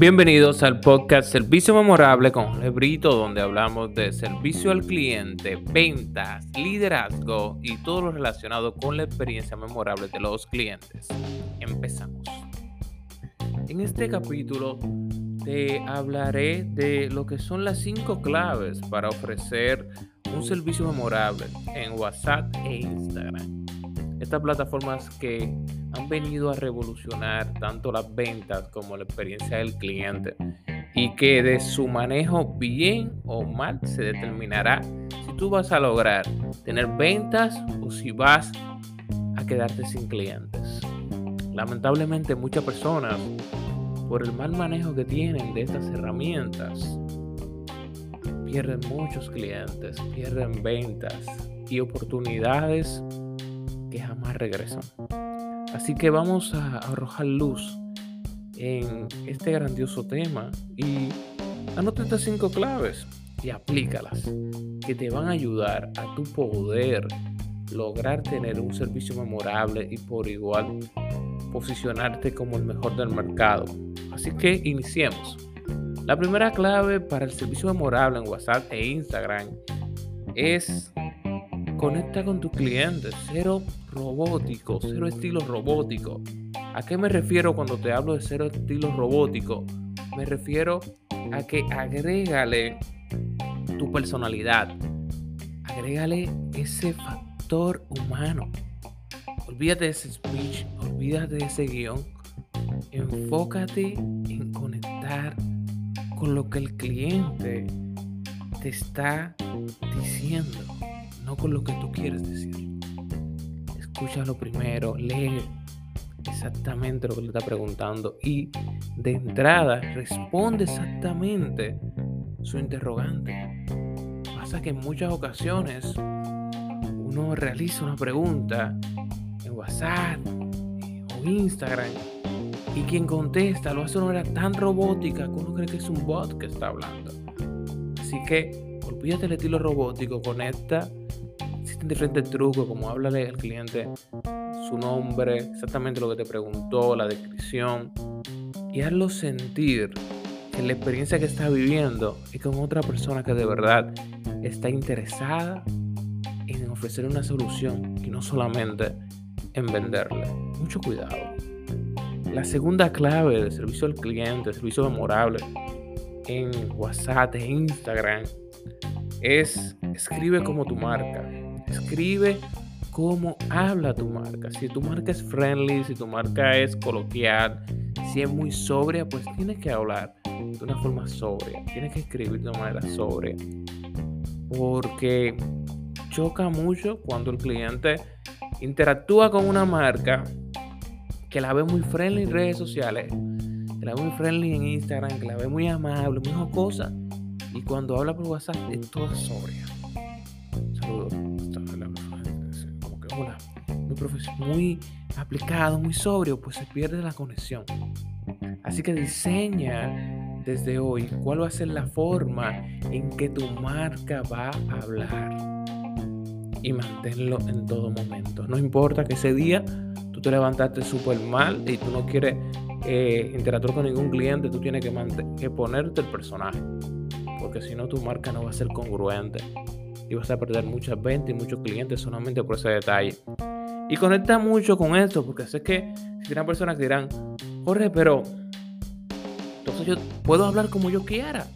Bienvenidos al podcast Servicio Memorable con Lebrito, donde hablamos de servicio al cliente, ventas, liderazgo y todo lo relacionado con la experiencia memorable de los clientes. Empezamos. En este capítulo te hablaré de lo que son las cinco claves para ofrecer un servicio memorable en WhatsApp e Instagram. Estas plataformas que han venido a revolucionar tanto las ventas como la experiencia del cliente y que de su manejo bien o mal se determinará si tú vas a lograr tener ventas o si vas a quedarte sin clientes. Lamentablemente muchas personas por el mal manejo que tienen de estas herramientas pierden muchos clientes, pierden ventas y oportunidades que jamás regresan. Así que vamos a arrojar luz en este grandioso tema y anota estas cinco claves y aplícalas que te van a ayudar a tu poder lograr tener un servicio memorable y por igual posicionarte como el mejor del mercado. Así que iniciemos. La primera clave para el servicio memorable en WhatsApp e Instagram es conecta con tus clientes, cero robótico, cero estilo robótico. ¿A qué me refiero cuando te hablo de cero estilo robótico? Me refiero a que agrégale tu personalidad, agrégale ese factor humano. Olvídate de ese speech, olvídate de ese guion. Enfócate en conectar con lo que el cliente te está diciendo, no con lo que tú quieres decir lo primero, lee exactamente lo que le está preguntando y de entrada responde exactamente su interrogante. Pasa que en muchas ocasiones uno realiza una pregunta en WhatsApp o Instagram y quien contesta lo hace de una manera tan robótica que uno cree que es un bot que está hablando. Así que olvídate del estilo robótico, conecta existen diferentes trucos, como háblale al cliente su nombre, exactamente lo que te preguntó, la descripción, y hazlo sentir que la experiencia que está viviendo es con otra persona que de verdad está interesada en ofrecer una solución y no solamente en venderle. Mucho cuidado. La segunda clave de servicio al cliente, servicio memorable en WhatsApp e Instagram es escribe como tu marca. Escribe cómo habla tu marca. Si tu marca es friendly, si tu marca es coloquial, si es muy sobria, pues tienes que hablar de una forma sobria. Tienes que escribir de una manera sobria. Porque choca mucho cuando el cliente interactúa con una marca que la ve muy friendly en redes sociales, que la ve muy friendly en Instagram, que la ve muy amable, muy jocosa. Y cuando habla por WhatsApp es toda sobria. Muy, muy aplicado, muy sobrio, pues se pierde la conexión. Así que diseña desde hoy cuál va a ser la forma en que tu marca va a hablar y manténlo en todo momento. No importa que ese día tú te levantaste súper mal y tú no quieres eh, interactuar con ningún cliente, tú tienes que, que ponerte el personaje. Porque si no, tu marca no va a ser congruente y vas a perder muchas ventas y muchos clientes solamente por ese detalle. Y conecta mucho con esto, porque sé que si personas que dirán, Jorge, pero entonces yo puedo hablar como yo quiera,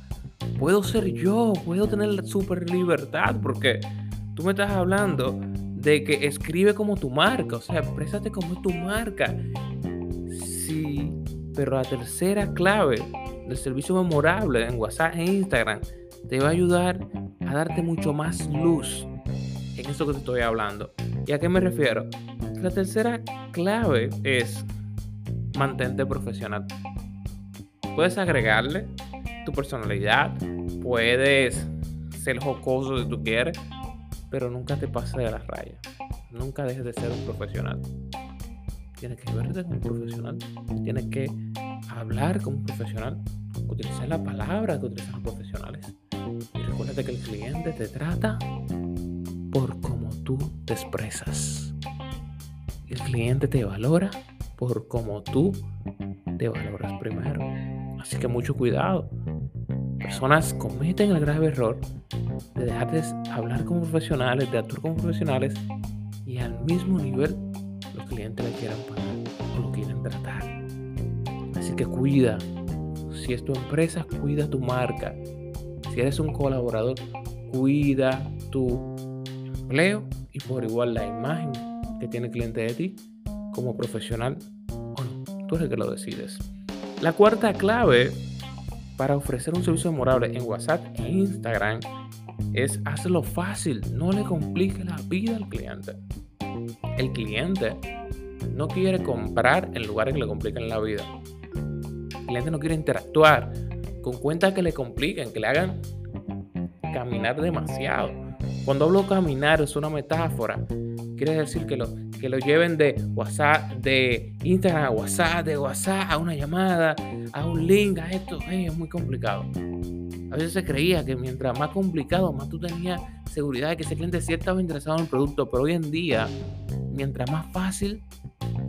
puedo ser yo, puedo tener la super libertad, porque tú me estás hablando de que escribe como tu marca, o sea, exprésate como tu marca. Sí, pero la tercera clave del servicio memorable en WhatsApp e Instagram te va a ayudar darte mucho más luz en eso que te estoy hablando. ¿Y a qué me refiero? La tercera clave es mantente profesional. Puedes agregarle tu personalidad, puedes ser jocoso si tú quieres, pero nunca te pases de las rayas. Nunca dejes de ser un profesional. Tienes que verte como un profesional. Tienes que hablar como un profesional. Utilizar la palabra que utilizan los profesionales. Recuerda que el cliente te trata por cómo tú te expresas. El cliente te valora por cómo tú te valoras primero. Así que mucho cuidado. Personas cometen el grave error de dejar de hablar como profesionales, de actuar como profesionales y al mismo nivel los clientes le quieran pagar o lo quieren tratar. Así que cuida. Si es tu empresa, cuida tu marca. Si eres un colaborador, cuida tu empleo y por igual la imagen que tiene el cliente de ti como profesional o no. Tú eres el que lo decides. La cuarta clave para ofrecer un servicio memorable en WhatsApp e Instagram es hazlo fácil, no le complique la vida al cliente. El cliente no quiere comprar en lugares que le compliquen la vida. El cliente no quiere interactuar con cuentas que le compliquen, que le hagan caminar demasiado. Cuando hablo caminar es una metáfora. Quiere decir que lo, que lo lleven de WhatsApp, de Instagram a WhatsApp, de WhatsApp a una llamada, a un link, a esto. es muy complicado. A veces se creía que mientras más complicado, más tú tenías seguridad de que ese cliente sí estaba interesado en el producto, pero hoy en día, mientras más fácil,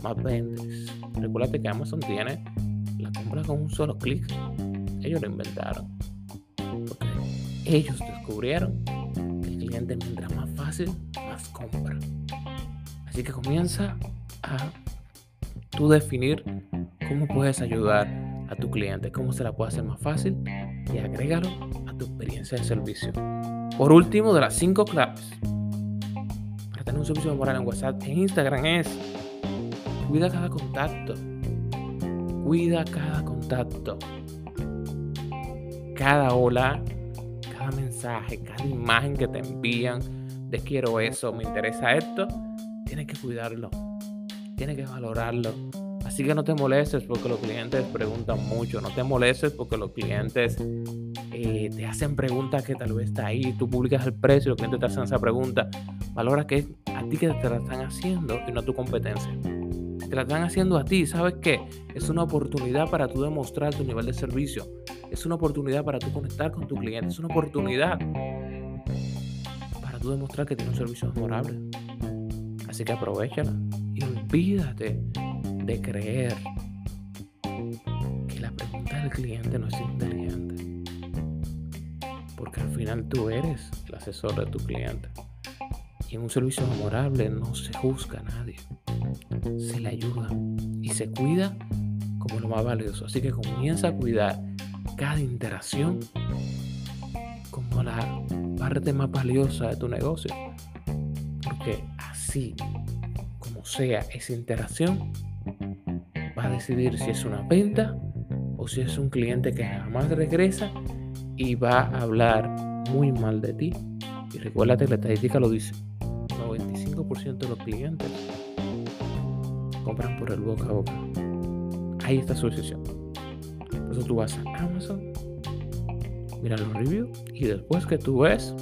más vendes. Recuerda que Amazon tiene la compra con un solo clic. Ellos lo inventaron. Porque ellos descubrieron que el cliente mientras más fácil, más compra. Así que comienza a tú definir cómo puedes ayudar a tu cliente, cómo se la puede hacer más fácil y agrégalo a tu experiencia de servicio. Por último, de las cinco claves para tener un servicio moral en WhatsApp e Instagram es cuida cada contacto. Cuida cada contacto. Cada hola, cada mensaje, cada imagen que te envían de quiero eso, me interesa esto, tienes que cuidarlo. Tienes que valorarlo Así que no te molestes porque los clientes preguntan mucho, no te molestes porque los clientes eh, te hacen preguntas que tal vez está ahí, tú publicas el precio, los clientes te hacen esa pregunta. Valora que es a ti que te la están haciendo y no a tu competencia. te la están haciendo a ti, ¿sabes qué? Es una oportunidad para tú demostrar tu nivel de servicio. Es una oportunidad para tú conectar con tu cliente. Es una oportunidad para tú demostrar que tienes un servicio memorable. Así que aprovechala y olvídate de creer que la pregunta del cliente no es inteligente. Porque al final tú eres el asesor de tu cliente. Y en un servicio memorable no se juzga a nadie. Se le ayuda y se cuida como lo más valioso. Así que comienza a cuidar cada interacción como la parte más valiosa de tu negocio. Porque así como sea esa interacción, va a decidir si es una venta o si es un cliente que jamás regresa y va a hablar muy mal de ti. Y recuérdate que la estadística lo dice. 95% de los clientes compran por el boca a boca. Ahí está su decisión. Por eso tú vas a Amazon, mira los reviews y después que tú ves,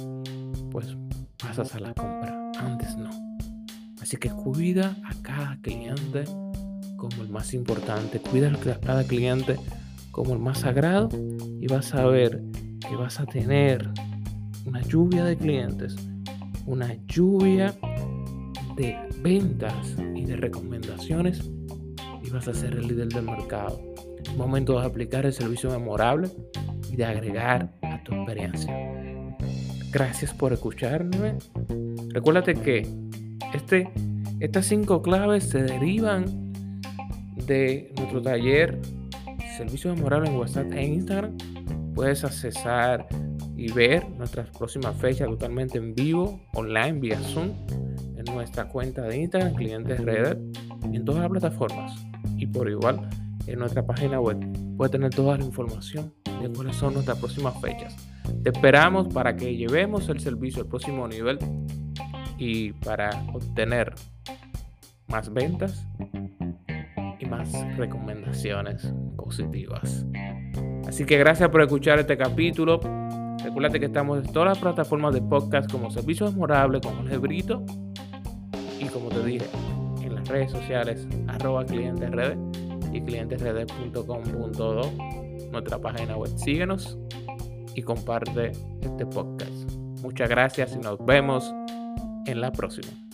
pues pasas a la compra. Antes no. Así que cuida a cada cliente como el más importante, cuida a cada cliente como el más sagrado y vas a ver que vas a tener una lluvia de clientes, una lluvia de ventas y de recomendaciones y vas a ser el líder del mercado. Momento de aplicar el servicio memorable y de agregar a tu experiencia. Gracias por escucharme. Recuérdate que este, estas cinco claves se derivan de nuestro taller Servicio Memorable en WhatsApp e Instagram. Puedes accesar y ver nuestras próximas fechas totalmente en vivo, online, vía Zoom, en nuestra cuenta de Instagram, clientes Red, en todas las plataformas. Y por igual, en nuestra página web puedes tener toda la información de cuáles son nuestras próximas fechas. Te esperamos para que llevemos el servicio al próximo nivel y para obtener más ventas más recomendaciones positivas. Así que gracias por escuchar este capítulo. Recuerda que estamos en todas las plataformas de podcast como Servicios Memorables, como el Brito. Y como te dije, en las redes sociales, arroba clientesredes y clientesredes.com.do, nuestra página web. Síguenos y comparte este podcast. Muchas gracias y nos vemos en la próxima.